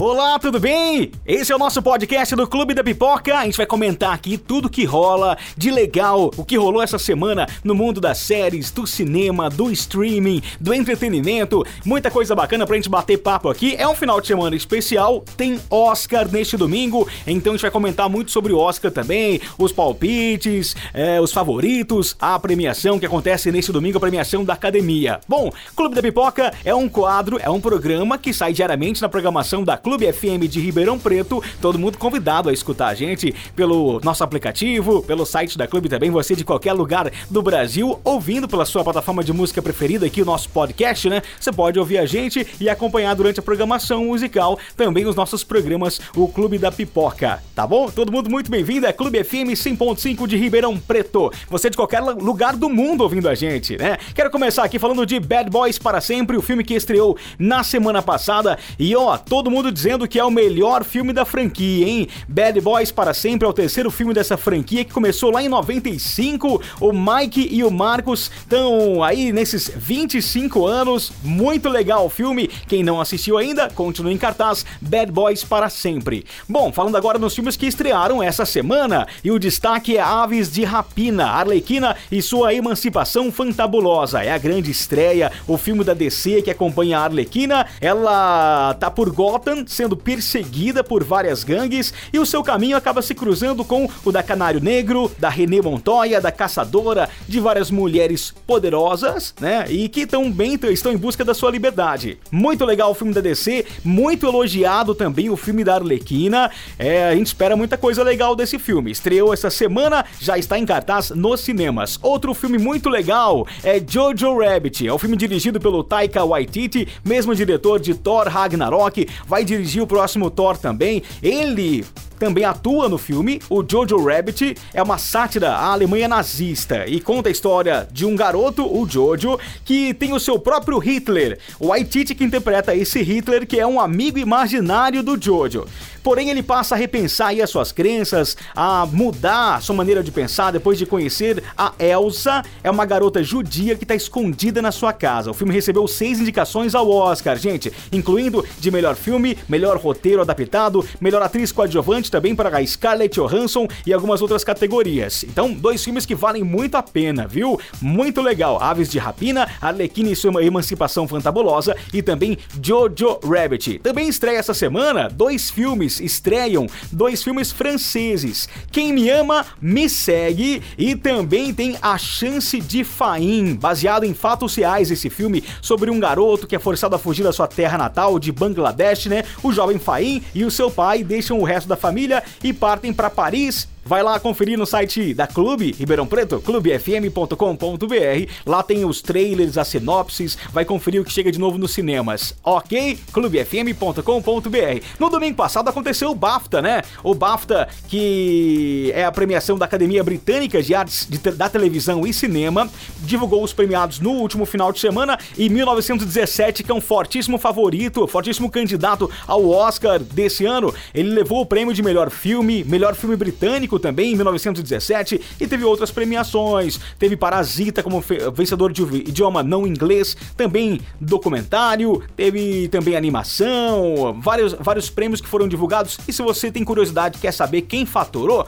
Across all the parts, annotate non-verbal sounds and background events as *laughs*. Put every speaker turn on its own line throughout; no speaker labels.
Olá, tudo bem? Esse é o nosso podcast do Clube da Pipoca. A gente vai comentar aqui tudo que rola de legal, o que rolou essa semana no mundo das séries, do cinema, do streaming, do entretenimento. Muita coisa bacana pra gente bater papo aqui. É um final de semana especial, tem Oscar neste domingo, então a gente vai comentar muito sobre o Oscar também, os palpites, é, os favoritos, a premiação que acontece neste domingo, a premiação da academia. Bom, Clube da Pipoca é um quadro, é um programa que sai diariamente na programação da Clube FM de Ribeirão Preto. Todo mundo convidado a escutar a gente pelo nosso aplicativo, pelo site da Clube também. Você de qualquer lugar do Brasil, ouvindo pela sua plataforma de música preferida aqui, o nosso podcast, né? Você pode ouvir a gente e acompanhar durante a programação musical também os nossos programas, o Clube da Pipoca. Tá bom? Todo mundo muito bem-vindo. É Clube FM 100.5 de Ribeirão Preto. Você de qualquer lugar do mundo ouvindo a gente, né? Quero começar aqui falando de Bad Boys para Sempre, o filme que estreou na semana passada. E ó, todo mundo dizendo que é o melhor filme da franquia, hein? Bad Boys para sempre é o terceiro filme dessa franquia que começou lá em 95. O Mike e o Marcos estão aí nesses 25 anos. Muito legal o filme. Quem não assistiu ainda, continue em cartaz. Bad Boys para sempre. Bom, falando agora nos filmes que estrearam essa semana, e o destaque é Aves de Rapina, Arlequina e sua emancipação fantabulosa. É a grande estreia, o filme da DC que acompanha a Arlequina. Ela tá por Gotham, sendo perseguida por várias gangues e o seu caminho acaba se cruzando com o da Canário Negro, da René Montoya, da Caçadora, de várias mulheres poderosas, né? E que tão bem estão em busca da sua liberdade. Muito legal o filme da DC, muito elogiado também o filme da Arlequina. É, a gente espera muita coisa legal desse filme. Estreou essa semana, já está em cartaz nos cinemas. Outro filme muito legal é Jojo Rabbit. É um filme dirigido pelo Taika Waititi, mesmo diretor de Thor Ragnarok, vai dirigir o próximo Thor também. Ele também atua no filme. O Jojo Rabbit é uma sátira à Alemanha nazista e conta a história de um garoto, o Jojo, que tem o seu próprio Hitler. O Waititi que interpreta esse Hitler, que é um amigo imaginário do Jojo. Porém, ele passa a repensar as suas crenças, a mudar a sua maneira de pensar depois de conhecer a Elsa. É uma garota judia que está escondida na sua casa. O filme recebeu seis indicações ao Oscar, gente, incluindo de melhor filme, melhor roteiro adaptado, melhor atriz coadjuvante também para Scarlett Johansson e algumas outras categorias. Então, dois filmes que valem muito a pena, viu? Muito legal. Aves de Rapina, Arlequina e sua emancipação fantabulosa e também Jojo Rabbit. Também estreia essa semana dois filmes estreiam dois filmes franceses. Quem Me Ama, Me Segue e também tem A Chance de Faim, baseado em fatos reais esse filme sobre um garoto que é forçado a fugir da sua terra natal de Bangladesh, né? O jovem Faim e o seu pai deixam o resto da família e partem para Paris Vai lá conferir no site da Clube Ribeirão Preto, clubefm.com.br. Lá tem os trailers, as sinopses, vai conferir o que chega de novo nos cinemas. Ok? clubefm.com.br. No domingo passado aconteceu o BAFTA, né? O BAFTA, que é a premiação da Academia Britânica de Artes de, da Televisão e Cinema, divulgou os premiados no último final de semana e 1917, que é um fortíssimo favorito, fortíssimo candidato ao Oscar desse ano. Ele levou o prêmio de melhor filme, melhor filme britânico também em 1917 e teve outras premiações. Teve Parasita como vencedor de idioma não inglês, também documentário, teve também animação, vários, vários prêmios que foram divulgados. E se você tem curiosidade, quer saber quem faturou,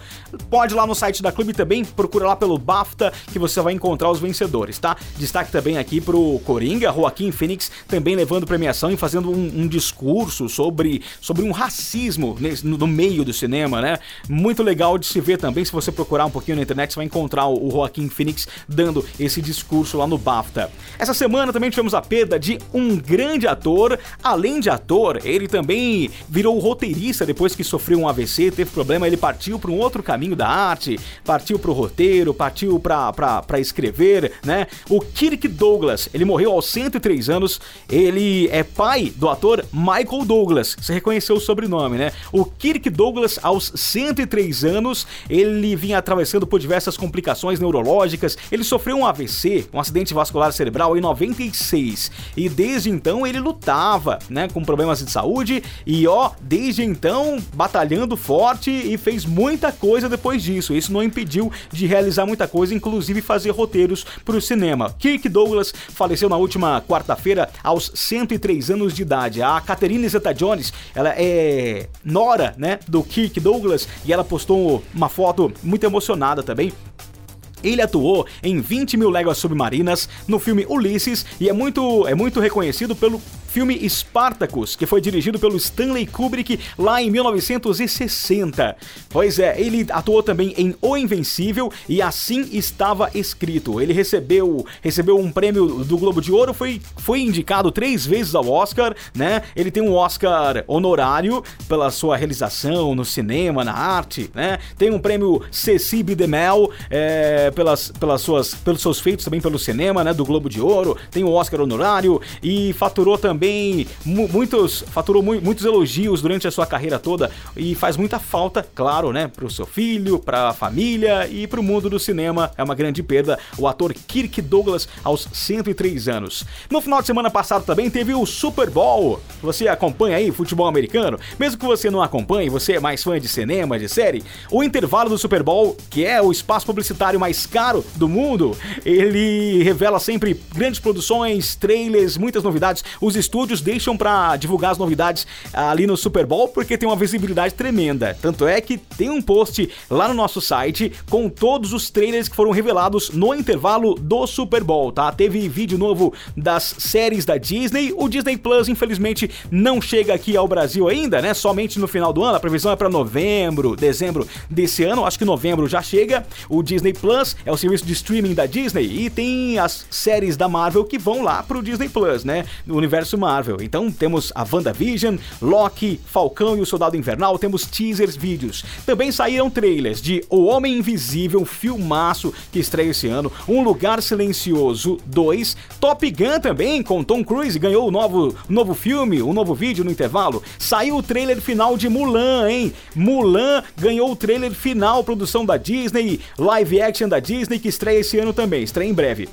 pode ir lá no site da Clube também, procura lá pelo BAFTA que você vai encontrar os vencedores, tá? Destaque também aqui pro Coringa, Joaquim Phoenix, também levando premiação e fazendo um, um discurso sobre, sobre um racismo no, no meio do cinema, né? Muito legal de se ver também, se você procurar um pouquinho na internet, você vai encontrar o Joaquim Phoenix dando esse discurso lá no BAFTA. Essa semana também tivemos a perda de um grande ator, além de ator, ele também virou roteirista depois que sofreu um AVC, teve problema, ele partiu para um outro caminho da arte, partiu para o roteiro, partiu para escrever, né? O Kirk Douglas, ele morreu aos 103 anos, ele é pai do ator Michael Douglas, você reconheceu o sobrenome, né? O Kirk Douglas, aos 103 anos, ele vinha atravessando por diversas complicações neurológicas. Ele sofreu um AVC, um acidente vascular cerebral, em 96 e desde então ele lutava, né, com problemas de saúde e ó, desde então batalhando forte e fez muita coisa depois disso. Isso não impediu de realizar muita coisa, inclusive fazer roteiros para o cinema. Kirk Douglas faleceu na última quarta-feira aos 103 anos de idade. A Catherine Zeta-Jones, ela é nora, né, do Kirk Douglas e ela postou uma foto muito emocionada também ele atuou em 20 mil léguas submarinas no filme Ulisses e é muito, é muito reconhecido pelo filme Spartacus, que foi dirigido pelo Stanley Kubrick lá em 1960. Pois é, ele atuou também em O Invencível e assim estava escrito. Ele recebeu, recebeu um prêmio do Globo de Ouro, foi, foi indicado três vezes ao Oscar, né? Ele tem um Oscar honorário pela sua realização no cinema, na arte, né? Tem um prêmio Ceci Bidemel é, pelas, pelas suas, pelos seus feitos também pelo cinema, né? Do Globo de Ouro. Tem um Oscar honorário e faturou também também muitos faturou mu muitos elogios durante a sua carreira toda e faz muita falta, claro, né, pro seu filho, pra família e pro mundo do cinema. É uma grande perda o ator Kirk Douglas aos 103 anos. No final de semana passado também teve o Super Bowl. Você acompanha aí futebol americano? Mesmo que você não acompanhe, você é mais fã de cinema, de série, o intervalo do Super Bowl, que é o espaço publicitário mais caro do mundo, ele revela sempre grandes produções, trailers, muitas novidades. Os estúdios deixam para divulgar as novidades ali no Super Bowl porque tem uma visibilidade tremenda. Tanto é que tem um post lá no nosso site com todos os trailers que foram revelados no intervalo do Super Bowl, tá? Teve vídeo novo das séries da Disney. O Disney Plus, infelizmente, não chega aqui ao Brasil ainda, né? Somente no final do ano. A previsão é para novembro, dezembro desse ano. Acho que novembro já chega. O Disney Plus é o serviço de streaming da Disney e tem as séries da Marvel que vão lá pro Disney Plus, né? No universo Marvel. Então temos a WandaVision, Loki, Falcão e o Soldado Invernal, temos teasers, vídeos. Também saíram trailers de O Homem Invisível, filmaço que estreia esse ano, Um Lugar Silencioso 2, Top Gun também, com Tom Cruise, ganhou o um novo, um novo filme, um novo vídeo no intervalo. Saiu o trailer final de Mulan, hein? Mulan ganhou o trailer final, produção da Disney, live action da Disney, que estreia esse ano também, estreia em breve.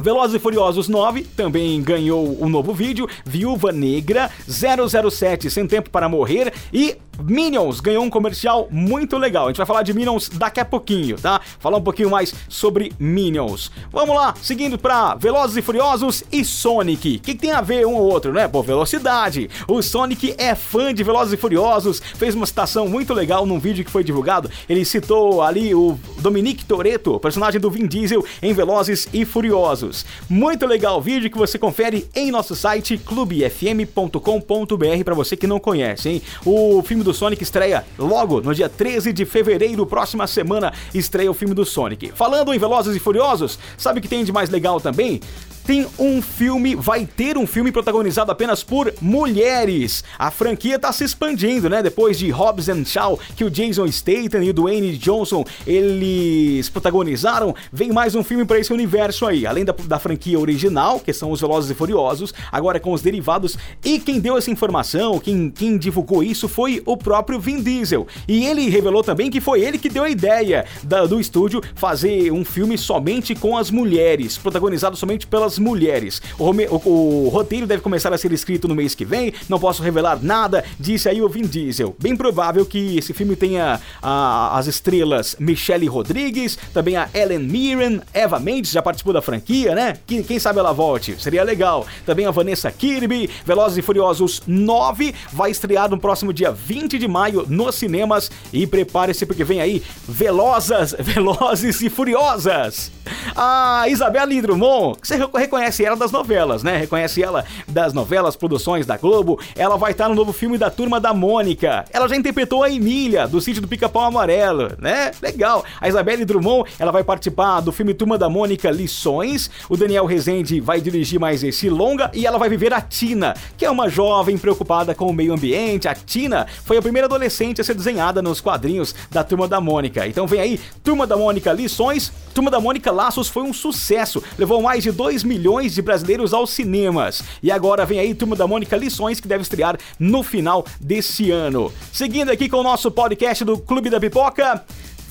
Velozes e Furiosos 9 também ganhou um novo vídeo, Viúva Negra 007 Sem Tempo para Morrer e Minions ganhou um comercial muito legal. A gente vai falar de Minions daqui a pouquinho, tá? Falar um pouquinho mais sobre Minions. Vamos lá, seguindo para Velozes e Furiosos e Sonic. O que, que, tem a ver um ou outro, né? Pô, velocidade. O Sonic é fã de Velozes e Furiosos, fez uma citação muito legal num vídeo que foi divulgado. Ele citou ali o Dominique Toretto, personagem do Vin Diesel em Velozes e Furiosos. Muito legal o vídeo que você confere em nosso site clubefm.com.br para você que não conhece, hein? O filme filme do Sonic estreia logo no dia 13 de fevereiro, próxima semana, estreia o filme do Sonic. Falando em Velozes e Furiosos, sabe o que tem de mais legal também? Tem um filme, vai ter um filme protagonizado apenas por mulheres. A franquia tá se expandindo, né? Depois de Hobbs and Shaw, que o Jason Statham e o Dwayne Johnson eles protagonizaram, vem mais um filme para esse universo aí. Além da, da franquia original, que são os Velozes e Furiosos, agora com os derivados. E quem deu essa informação, quem, quem divulgou isso foi o próprio Vin Diesel. E ele revelou também que foi ele que deu a ideia da, do estúdio fazer um filme somente com as mulheres, protagonizado somente pelas mulheres. O, o, o, roteiro deve começar a ser escrito no mês que vem, não posso revelar nada, disse aí o Vin Diesel. Bem provável que esse filme tenha a, as estrelas Michelle Rodrigues, também a Ellen Mirren, Eva Mendes já participou da franquia, né? Quem, quem sabe ela volte, seria legal. Também a Vanessa Kirby, Velozes e Furiosos 9, vai estrear no próximo dia 20 de maio nos cinemas e prepare-se porque vem aí Velozes, *laughs* Velozes e Furiosas. A Isabela Drummond, você reconhece ela das novelas, né? Reconhece ela das novelas, produções da Globo. Ela vai estar no novo filme da Turma da Mônica. Ela já interpretou a Emília, do sítio do Pica-Pau Amarelo, né? Legal. A Isabelle Drummond, ela vai participar do filme Turma da Mônica Lições. O Daniel Rezende vai dirigir mais esse longa e ela vai viver a Tina, que é uma jovem preocupada com o meio ambiente. A Tina foi a primeira adolescente a ser desenhada nos quadrinhos da Turma da Mônica. Então vem aí, Turma da Mônica Lições. Turma da Mônica Laços foi um sucesso. Levou mais de 2 milhões milhões de brasileiros aos cinemas. E agora vem aí Turma da Mônica Lições, que deve estrear no final desse ano. Seguindo aqui com o nosso podcast do Clube da Pipoca.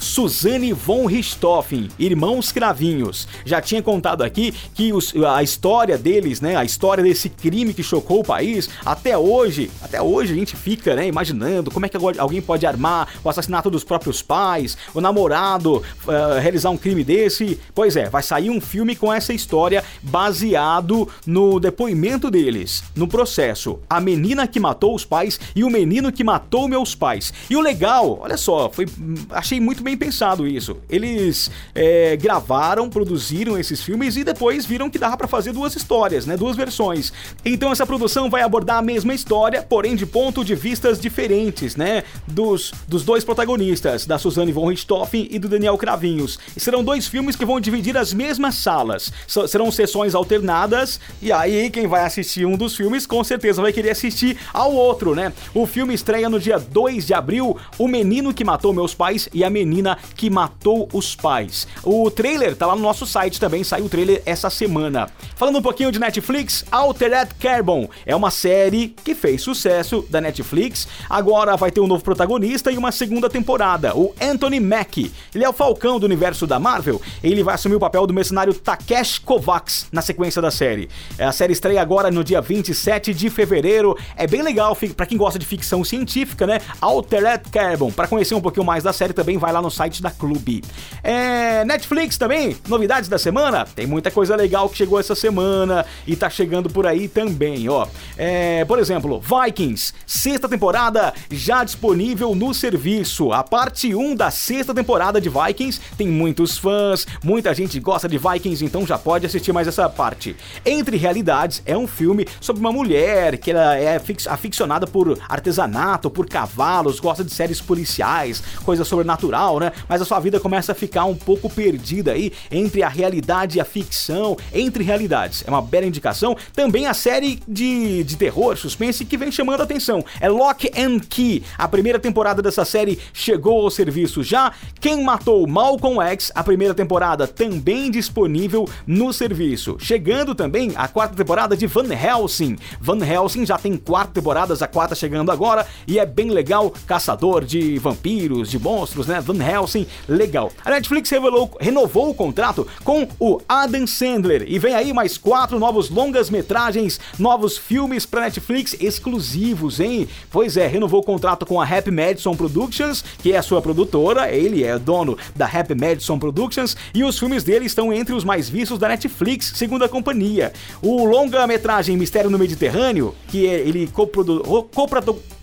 Suzane von Richthofen, irmãos cravinhos. Já tinha contado aqui que os, a história deles, né, a história desse crime que chocou o país, até hoje, até hoje a gente fica, né, imaginando como é que alguém pode armar o assassinato dos próprios pais, o namorado uh, realizar um crime desse. Pois é, vai sair um filme com essa história baseado no depoimento deles, no processo. A menina que matou os pais e o menino que matou meus pais. E o legal, olha só, foi achei muito bem bem pensado isso. Eles é, gravaram, produziram esses filmes e depois viram que dava para fazer duas histórias, né? Duas versões. Então essa produção vai abordar a mesma história, porém de ponto de vistas diferentes, né? Dos, dos dois protagonistas, da Suzanne von Richthofen e do Daniel Cravinhos. E serão dois filmes que vão dividir as mesmas salas. S serão sessões alternadas e aí quem vai assistir um dos filmes com certeza vai querer assistir ao outro, né? O filme estreia no dia 2 de abril, O Menino que Matou Meus Pais e a Menina menina que matou os pais. O trailer tá lá no nosso site também, saiu o trailer essa semana. Falando um pouquinho de Netflix, Altered Carbon é uma série que fez sucesso da Netflix. Agora vai ter um novo protagonista e uma segunda temporada, o Anthony Mackie. Ele é o Falcão do universo da Marvel. Ele vai assumir o papel do mercenário Takeshi Kovacs na sequência da série. A série estreia agora no dia 27 de fevereiro. É bem legal para quem gosta de ficção científica, né? Altered Carbon. Para conhecer um pouquinho mais da série também vai lá no site da Clube. É, Netflix também, novidades da semana? Tem muita coisa legal que chegou essa semana e tá chegando por aí também, ó. É, por exemplo, Vikings, sexta temporada já disponível no serviço. A parte 1 da sexta temporada de Vikings tem muitos fãs, muita gente gosta de Vikings, então já pode assistir mais essa parte. Entre Realidades é um filme sobre uma mulher que ela é aficionada por artesanato, por cavalos, gosta de séries policiais, coisa sobrenatural, né? Mas a sua vida começa a ficar um pouco perdida aí entre a realidade e a ficção, entre realidades. É uma bela indicação. Também a série de, de terror, suspense que vem chamando a atenção. É Lock and Key. A primeira temporada dessa série chegou ao serviço já. Quem matou Malcolm X, a primeira temporada também disponível no serviço. Chegando também a quarta temporada de Van Helsing. Van Helsing já tem quatro temporadas, a quarta chegando agora e é bem legal. Caçador de vampiros, de monstros, né? Van Helsing, legal. A Netflix revelou, renovou o contrato com o Adam Sandler e vem aí mais quatro novos longas-metragens, novos filmes para Netflix exclusivos, hein? Pois é, renovou o contrato com a Happy Madison Productions, que é a sua produtora, ele é dono da Happy Madison Productions e os filmes dele estão entre os mais vistos da Netflix, segundo a companhia. O longa-metragem Mistério no Mediterrâneo, que é, ele coproduziu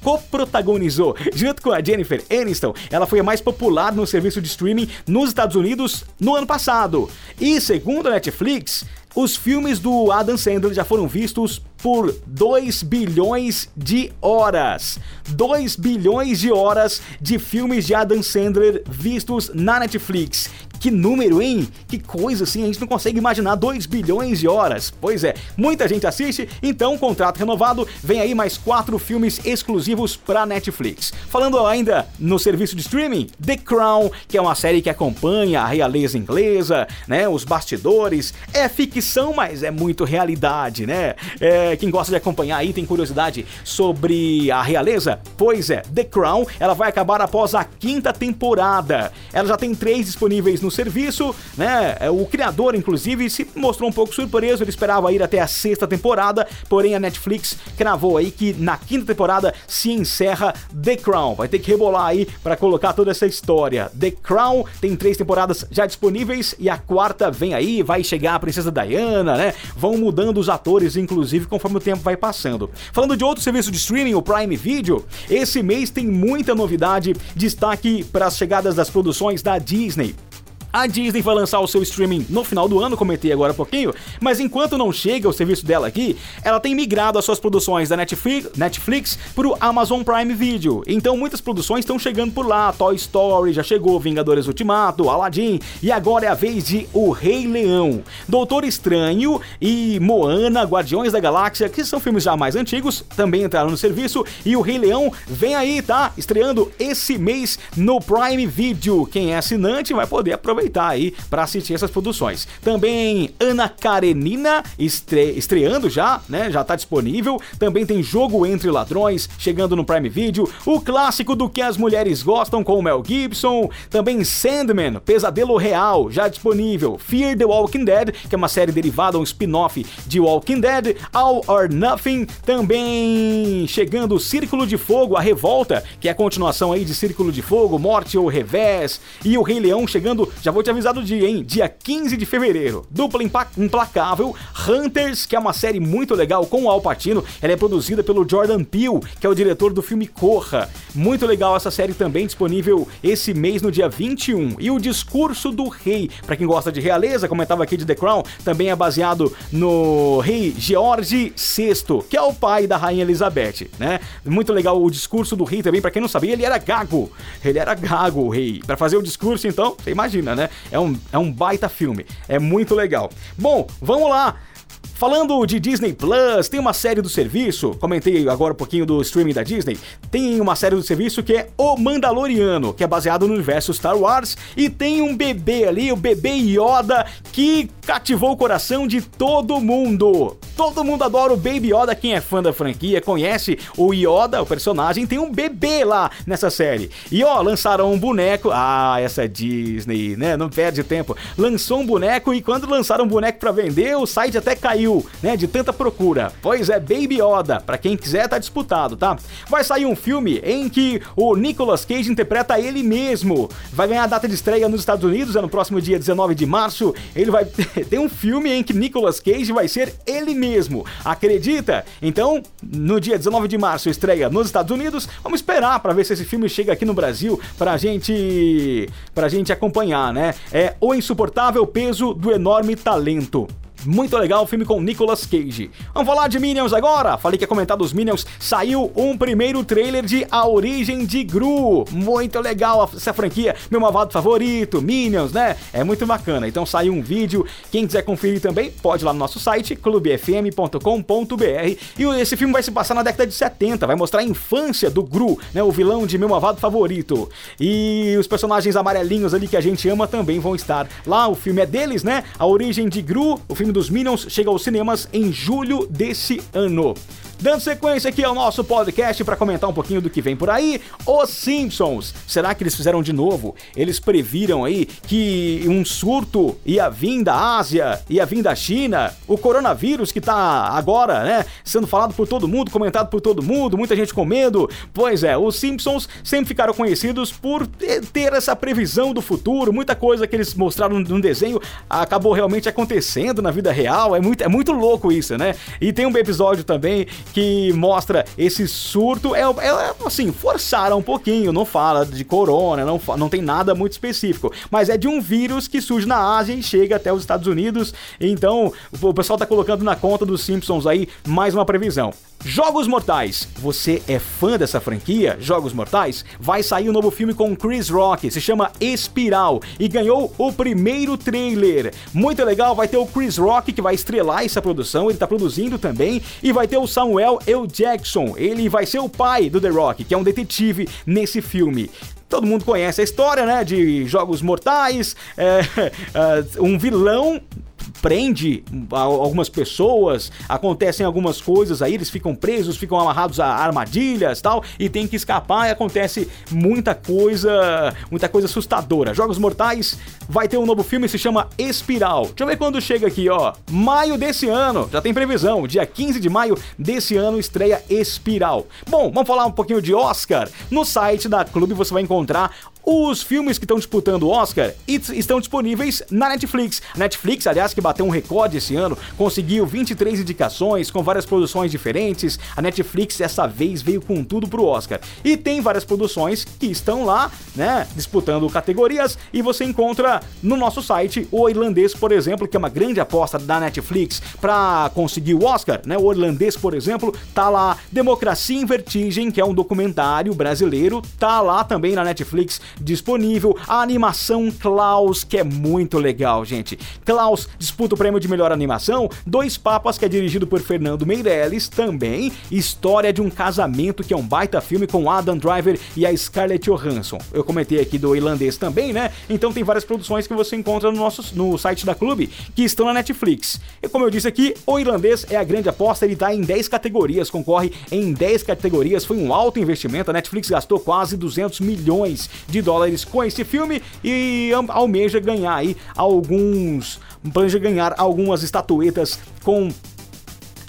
coprotagonizou *laughs* junto com a Jennifer Aniston. Ela foi a mais popular no serviço de streaming nos Estados Unidos no ano passado. E segundo a Netflix, os filmes do Adam Sandler já foram vistos por 2 bilhões de horas. 2 bilhões de horas de filmes de Adam Sandler vistos na Netflix. Que número, hein? Que coisa assim, a gente não consegue imaginar 2 bilhões de horas. Pois é, muita gente assiste, então contrato renovado, vem aí mais quatro filmes exclusivos para Netflix. Falando ainda no serviço de streaming, The Crown, que é uma série que acompanha a realeza inglesa, né, os bastidores, é ficção, mas é muito realidade, né? É, quem gosta de acompanhar aí tem curiosidade sobre a realeza? Pois é, The Crown, ela vai acabar após a quinta temporada. Ela já tem três disponíveis no no serviço, né? É, o criador, inclusive, se mostrou um pouco surpreso, ele esperava ir até a sexta temporada, porém a Netflix cravou aí que na quinta temporada se encerra The Crown. Vai ter que rebolar aí para colocar toda essa história. The Crown tem três temporadas já disponíveis e a quarta vem aí, vai chegar a Princesa Diana, né? Vão mudando os atores, inclusive, conforme o tempo vai passando. Falando de outro serviço de streaming, o Prime Video, esse mês tem muita novidade, destaque para as chegadas das produções da Disney. A Disney vai lançar o seu streaming no final do ano, comentei agora há pouquinho, mas enquanto não chega o serviço dela aqui, ela tem migrado as suas produções da Netflix, para o Amazon Prime Video. Então muitas produções estão chegando por lá. Toy Story já chegou, Vingadores Ultimato, Aladdin e agora é a vez de O Rei Leão. Doutor Estranho e Moana, Guardiões da Galáxia, que são filmes já mais antigos, também entraram no serviço e O Rei Leão vem aí, tá? Estreando esse mês no Prime Video. Quem é assinante vai poder aproveitar aproveitar aí para assistir essas produções. Também Ana Karenina estre estreando já, né? Já tá disponível. Também tem Jogo entre Ladrões chegando no Prime Video, o clássico do que as mulheres gostam com o Mel Gibson, também Sandman, Pesadelo Real, já disponível. Fear the Walking Dead, que é uma série derivada, um spin-off de Walking Dead, All or Nothing, também chegando Círculo de Fogo, a Revolta, que é a continuação aí de Círculo de Fogo, Morte ou Revés, e o Rei Leão chegando, já vou te avisar do dia, hein? Dia 15 de fevereiro. Dupla implacável, Hunters, que é uma série muito legal com o Al Pacino, ela é produzida pelo Jordan Peele, que é o diretor do filme Corra. Muito legal essa série também disponível esse mês no dia 21. E o Discurso do Rei, para quem gosta de realeza, comentava aqui de The Crown, também é baseado no rei George VI, que é o pai da rainha Elizabeth, né? Muito legal o Discurso do Rei também, para quem não sabia, ele era gago. Ele era gago, o rei. Para fazer o discurso, então, você imagina, né? É um, é um baita filme. É muito legal. Bom, vamos lá. Falando de Disney Plus, tem uma série do serviço, comentei agora um pouquinho do streaming da Disney, tem uma série do serviço que é O Mandaloriano, que é baseado no universo Star Wars, e tem um bebê ali, o bebê Yoda, que cativou o coração de todo mundo. Todo mundo adora o Baby Yoda, quem é fã da franquia conhece o Yoda, o personagem, tem um bebê lá nessa série. E ó, lançaram um boneco, ah, essa é Disney, né? Não perde tempo. Lançou um boneco e quando lançaram um boneco para vender, o site até caiu né, de tanta procura. Pois é, Baby Yoda, para quem quiser tá disputado, tá? Vai sair um filme em que o Nicolas Cage interpreta ele mesmo. Vai ganhar a data de estreia nos Estados Unidos, é no próximo dia 19 de março. Ele vai *laughs* ter um filme em que Nicolas Cage vai ser ele mesmo. Acredita? Então, no dia 19 de março estreia nos Estados Unidos. Vamos esperar para ver se esse filme chega aqui no Brasil pra gente pra gente acompanhar, né? É O Insuportável Peso do Enorme Talento. Muito legal o filme com Nicolas Cage. Vamos falar de Minions agora? Falei que ia comentar dos Minions. Saiu um primeiro trailer de A Origem de Gru. Muito legal essa franquia. Meu malvado favorito, Minions, né? É muito bacana. Então saiu um vídeo. Quem quiser conferir também, pode ir lá no nosso site, clubefm.com.br. E esse filme vai se passar na década de 70. Vai mostrar a infância do Gru, né? O vilão de Meu Malvado Favorito. E os personagens amarelinhos ali que a gente ama também vão estar lá. O filme é deles, né? A Origem de Gru. O filme filme dos Minions chega aos cinemas em julho desse ano. Dando sequência aqui ao nosso podcast para comentar um pouquinho do que vem por aí, Os Simpsons. Será que eles fizeram de novo? Eles previram aí que um surto ia vir da Ásia, ia vir da China, o coronavírus que tá agora, né, sendo falado por todo mundo, comentado por todo mundo, muita gente com medo. Pois é, os Simpsons sempre ficaram conhecidos por ter essa previsão do futuro, muita coisa que eles mostraram no desenho acabou realmente acontecendo na vida real. É muito, é muito louco isso, né? E tem um episódio também que mostra esse surto. É, é, assim, forçaram um pouquinho, não fala de corona, não, não tem nada muito específico, mas é de um vírus que surge na Ásia e chega até os Estados Unidos. Então, o pessoal tá colocando na conta dos Simpsons aí mais uma previsão. Jogos Mortais. Você é fã dessa franquia? Jogos Mortais? Vai sair um novo filme com Chris Rock, se chama Espiral e ganhou o primeiro trailer. Muito legal, vai ter o Chris Rock que vai estrelar essa produção, ele tá produzindo também, e vai ter o Samuel L. Jackson, ele vai ser o pai do The Rock, que é um detetive nesse filme todo mundo conhece a história, né? De Jogos Mortais, é, *laughs* é, um vilão prende algumas pessoas, acontecem algumas coisas aí, eles ficam presos, ficam amarrados a armadilhas tal, e tem que escapar e acontece muita coisa, muita coisa assustadora. Jogos Mortais vai ter um novo filme, se chama Espiral. Deixa eu ver quando chega aqui, ó. Maio desse ano, já tem previsão, dia 15 de maio desse ano estreia Espiral. Bom, vamos falar um pouquinho de Oscar. No site da Clube você vai encontrar os filmes que estão disputando o Oscar estão disponíveis na Netflix. A Netflix, aliás, que bateu um recorde esse ano, conseguiu 23 indicações com várias produções diferentes. A Netflix dessa vez veio com tudo pro Oscar. E tem várias produções que estão lá, né, disputando categorias e você encontra no nosso site o Irlandês, por exemplo, que é uma grande aposta da Netflix para conseguir o Oscar, né? O Irlandês, por exemplo, tá lá. Democracia em Vertigem, que é um documentário brasileiro, tá lá também na Netflix disponível. A animação Klaus, que é muito legal, gente. Klaus disputa o prêmio de melhor animação. Dois Papas, que é dirigido por Fernando Meirelles, também. História de um casamento, que é um baita filme com Adam Driver e a Scarlett Johansson. Eu comentei aqui do irlandês também, né? Então tem várias produções que você encontra no nosso no site da Clube que estão na Netflix. E como eu disse aqui, o irlandês é a grande aposta, ele tá em 10 categorias, concorre em 10 categorias, foi um alto investimento. A Netflix gastou quase 200 milhões de dólares com esse filme e almeja ganhar aí alguns, planeja ganhar algumas estatuetas com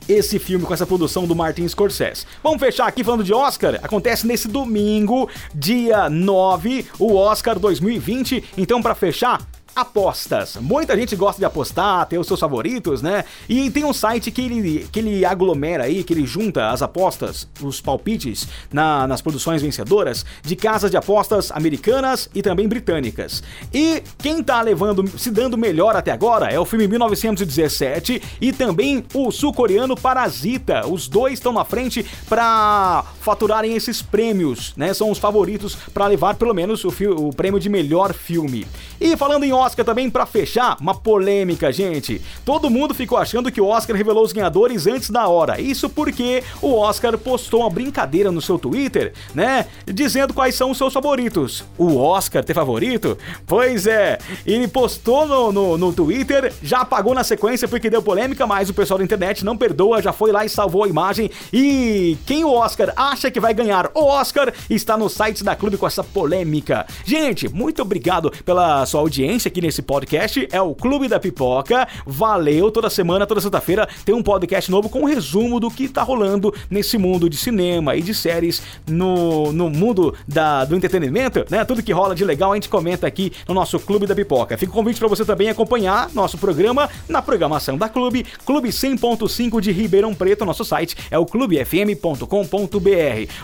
esse filme com essa produção do Martin Scorsese. Vamos fechar aqui falando de Oscar. Acontece nesse domingo, dia 9, o Oscar 2020. Então, para fechar, apostas. Muita gente gosta de apostar, ter os seus favoritos, né? E tem um site que ele, que ele aglomera aí, que ele junta as apostas, os palpites na, nas produções vencedoras de casas de apostas americanas e também britânicas. E quem tá levando, se dando melhor até agora é o filme 1917 e também o sul-coreano Parasita. Os dois estão na frente para faturarem esses prêmios, né? São os favoritos para levar pelo menos o, o prêmio de melhor filme. E falando em Oscar também para fechar, uma polêmica, gente. Todo mundo ficou achando que o Oscar revelou os ganhadores antes da hora. Isso porque o Oscar postou uma brincadeira no seu Twitter, né? Dizendo quais são os seus favoritos. O Oscar ter favorito? Pois é, ele postou no, no, no Twitter, já apagou na sequência porque deu polêmica, mas o pessoal da internet não perdoa, já foi lá e salvou a imagem. E quem o Oscar acha que vai ganhar o Oscar está no site da Clube com essa polêmica. Gente, muito obrigado pela sua audiência aqui nesse podcast é o Clube da Pipoca. Valeu, toda semana, toda sexta-feira tem um podcast novo com um resumo do que tá rolando nesse mundo de cinema e de séries no, no mundo da, do entretenimento, né? Tudo que rola de legal a gente comenta aqui no nosso Clube da Pipoca. Fica o convite para você também acompanhar nosso programa na programação da Clube, Clube 100.5 de Ribeirão Preto, nosso site é o clubefm.com.br.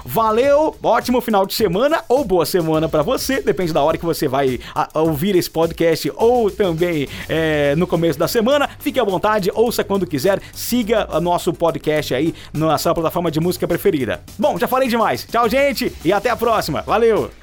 Valeu, ótimo final de semana ou boa semana para você, depende da hora que você vai ouvir esse podcast podcast ou também é, no começo da semana. Fique à vontade, ouça quando quiser, siga o nosso podcast aí na sua plataforma de música preferida. Bom, já falei demais. Tchau, gente, e até a próxima. Valeu!